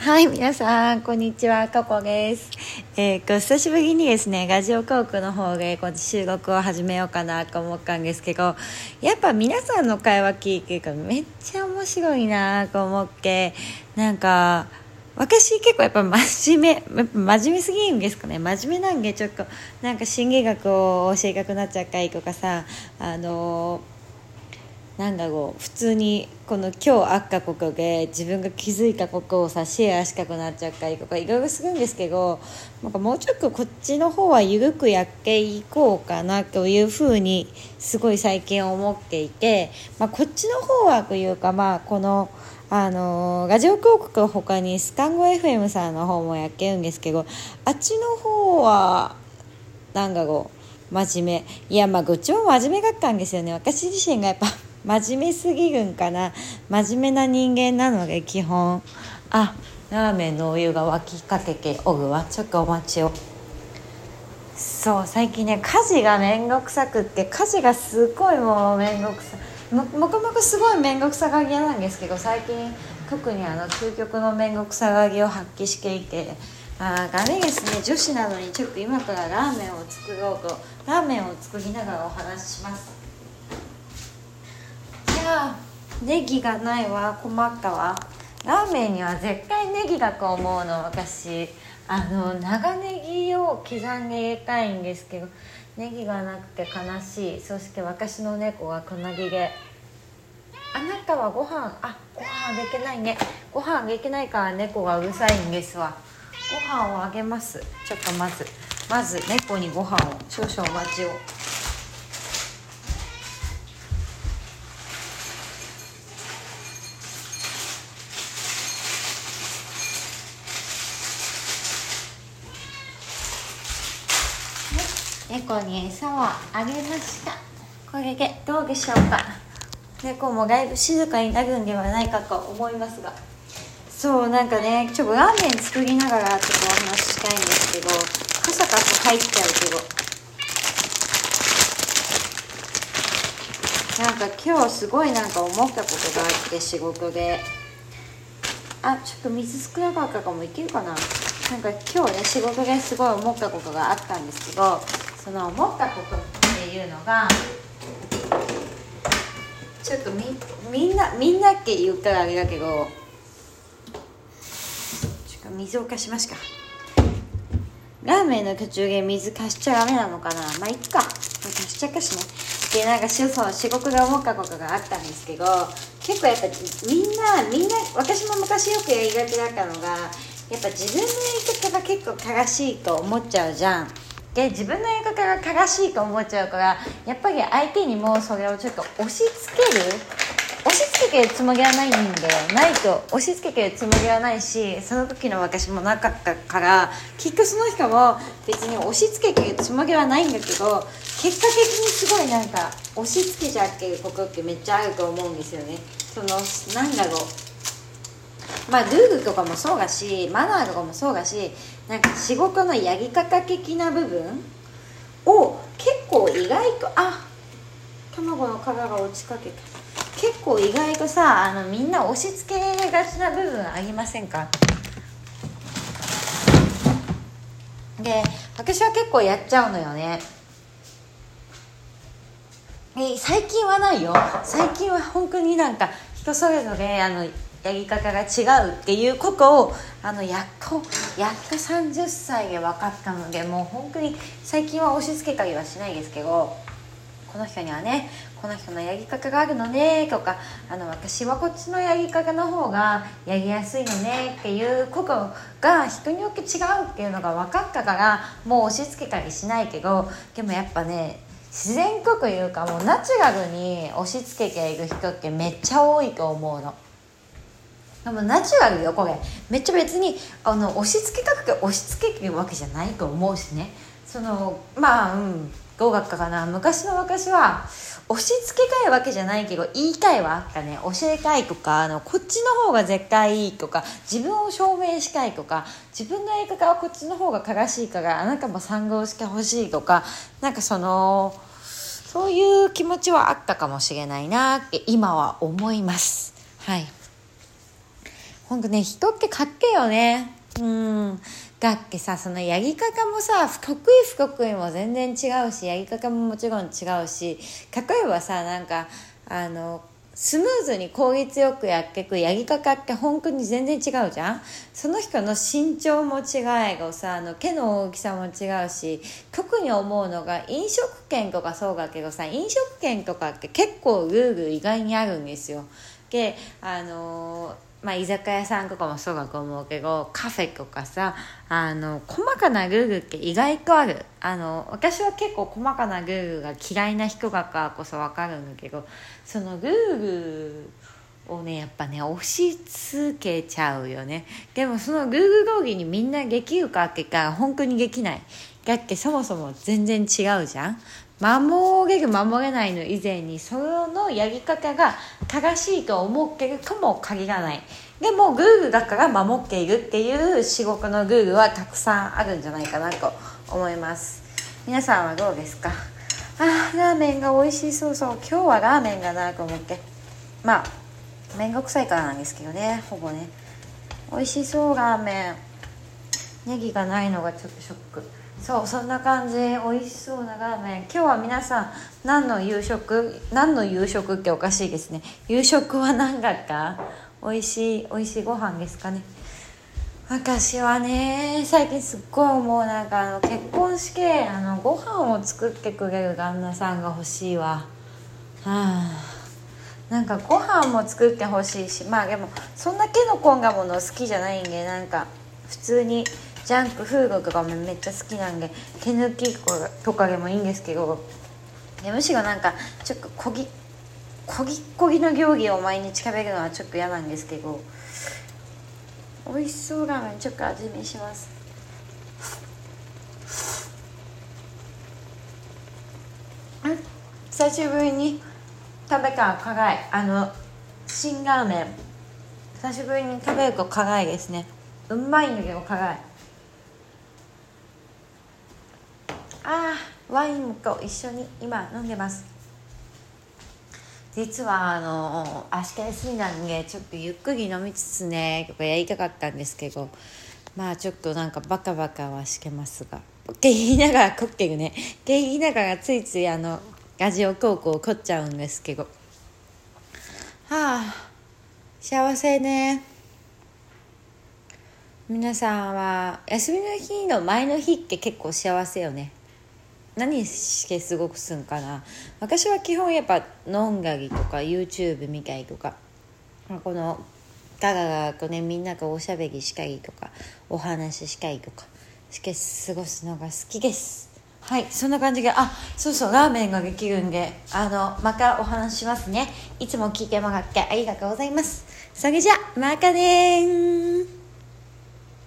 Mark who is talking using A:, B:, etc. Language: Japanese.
A: はい、皆さん、こんにちは、ココです。えー、久しぶりにですね、ラジオトークの方で、この収録を始めようかなと思ったんですけど、やっぱ皆さんの会話聞いてるか、めっちゃ面白いなと思って、なんか、私結構やっぱ真面目、真面目すぎるんですかね。真面目なんで、ちょっと、なんか心理学を教えたくなっちゃったりとかさ、あのーなんだろう普通にこの今日あったことで自分が気づいたことをさシェアしたくなっちゃったりとかいろいろするんですけどなんかもうちょっとこっちの方は緩くやっていこうかなというふうにすごい最近思っていて、まあ、こっちの方はというかまあこのあのラジオ広告の他にスカンゴ FM さんの方もやってるんですけどあっちの方はなんだろう真面目。いやまあどっちも真面目だったんですよね。私自身がやっぱ真面目すぎるんかな？真面目な人間なので基本。あラーメンのお湯が沸きかけておるわ。ちょっとお待ちを。そう最近ね家事が面倒くさくって家事がすごいもう面倒くさももともとすごい面倒くさがりなんですけど最近特にあの究極の面倒くさがりを発揮していてあーダメですね女子なのにちょっと今からラーメンを作ろうとラーメンを作りながらお話しします。ネギがないわ。困ったわ。ラーメンには絶対ネギだと思うの私。あの長ネギを刻んで入れたいんですけどネギがなくて悲しい。そして私の猫はくなぎであなたはご飯あご飯できないね。ご飯できないから猫がうるさいんですわ。ご飯をあげます。ちょっとまずまず猫にご飯を少々お待ちを。猫に餌をあげました。これでどうでしょうか。猫もだいぶ静かになるんではないかと思いますが。そうなんかねちょっとラーメン作りながらちょっとお話ししたいんですけどカサカサ入っちゃうけど。なんか今日すごいなんか思ったことがあって仕事で。あちょっと水少なかったかも。いけるかな。なんか今日ね仕事ですごい思ったことがあったんですけどその思ったことっていうのがちょっとみみんなみんなって言ったらあれだけどちょっと水を貸しますか。ラーメンの途中で水貸しちゃダメなのかな。まあいっか。貸しちゃうかしね。でなんかそう仕事で思ったことがあったんですけど結構やっぱみんなみんな私も昔よくやりがちだったのがやっぱ自分のやり方が結構正しいと思っちゃうじゃん。で自分のやり方が正しいと思っちゃうからやっぱり相手にもそれをちょっと押し付ける押し付けてるつもりはないんだよ。ないと押し付けてるつもりはないしその時の私もなかったからきっとその人も別に押し付けてるつもりはないんだけど結果的にすごいなんか押し付けちゃってることってめっちゃあると思うんですよね。そのなんだろう。まあルールとかもそうだしマナーとかもそうだしなんか仕事のやり方的な部分を結構意外とあ卵の殻が落ちかけた。結構意外とさあのみんな押し付けがちな部分ありませんか？で私は結構やっちゃうのよね。え最近はないよ。最近は本当になんか人それぞれあのやり方が違うっていうことをあのやっとやっと30歳で分かったのでもう本当に最近は押し付けたりはしないですけどこの人にはねこの人のやり方があるのねとかあの私はこっちのやり方の方がやりやすいのねっていうことが人によって違うっていうのが分かったからもう押し付けたりしないけどでもやっぱね自然とというかもうナチュラルに押し付けている人ってめっちゃ多いと思うの。でもナチュラルよこれ。めっちゃ別にあの押し付けたくて押し付けてるわけじゃないと思うしね。そのまあうん。どうだったかな。昔の私は押し付けたいわけじゃないけど言いたいはあったね。教えたいとかあのこっちの方が絶対いいとか自分を証明したいとか自分のやり方はこっちの方が正しいからあなたも賛同してほしいとかなんかそのそういう気持ちはあったかもしれないなって今は思います。はい。ほんとね人ってかっけよね。うん。だっけさそのやり方もさ得意不得意も全然違うしやり方ももちろん違うし例えばさなんかあのスムーズに効率よくやっていくやり方って本当に全然違うじゃん？その人の身長も違いがさあの毛の大きさも違うし特に思うのが飲食店とかそうだけどさ飲食店とかって結構ルール意外にあるんですよ。であのーまあ、居酒屋さんとかもそうだと思うけどカフェとかさあの細かなルールって意外とある。あの私は結構細かなルールが嫌いな人だからこそ分かるんだけどそのルールをねやっぱね押し付けちゃうよね。でもそのルール通りにみんなできるかってか本当にできない。だってそもそも全然違うじゃん。守れる守れないの以前にそのやり方が正しいと思ってるとも限らない。でもグーグだから守っているっていう至極のグーグーはたくさんあるんじゃないかなと思います。皆さんはどうですか？あーラーメンが美味しそう。そう今日はラーメンがなと思って。まあ面倒くさいからなんですけどねほぼね。美味しそうラーメン。ネギがないのがちょっとショック。そうそんな感じ。美味しそうなラーメン。今日は皆さん何の夕食？何の夕食っておかしいですね。夕食は何だか美味しい美味しいご飯ですかね。私はね最近すっごい思うなんかあの結婚式あのご飯を作ってくれる旦那さんが欲しいわ。はあ。なんかご飯も作ってほしいしまあでもそんな手の込んだもの好きじゃないんでなんか普通にジャンクフードとかもめっちゃ好きなんで手抜きとかでもいいんですけどむしろなんかちょっとこぎこぎこぎの料理を毎日食べるのはちょっと嫌なんですけど美味しそうラーメンちょっと味見します。久しぶりに食べた辛い。あの辛ラーメン。久しぶりに食べると辛いですね。うまいんだけど辛いあーワインと一緒に今飲んでます。実はあの足利水なんでちょっとゆっくり飲みつつねとかやりたかったんですけどまあちょっとなんかバカバカはしてますが。って言いながらコッケルねって言いながらついついあのラジオ高校を凝っちゃうんですけど。はあ幸せね。皆さんは休みの日の前の日って結構幸せよね。何して過ごすんかな。私は基本やっぱ飲んだりとか YouTube 見たりとかこのガガガとねみんながおしゃべりしたりとかお話ししたりとかして過ごすのが好きです。はいそんな感じであそうそうラーメンができるんであのまたお話しますね。いつも聞いてもらってありがとうございます。それじゃまたね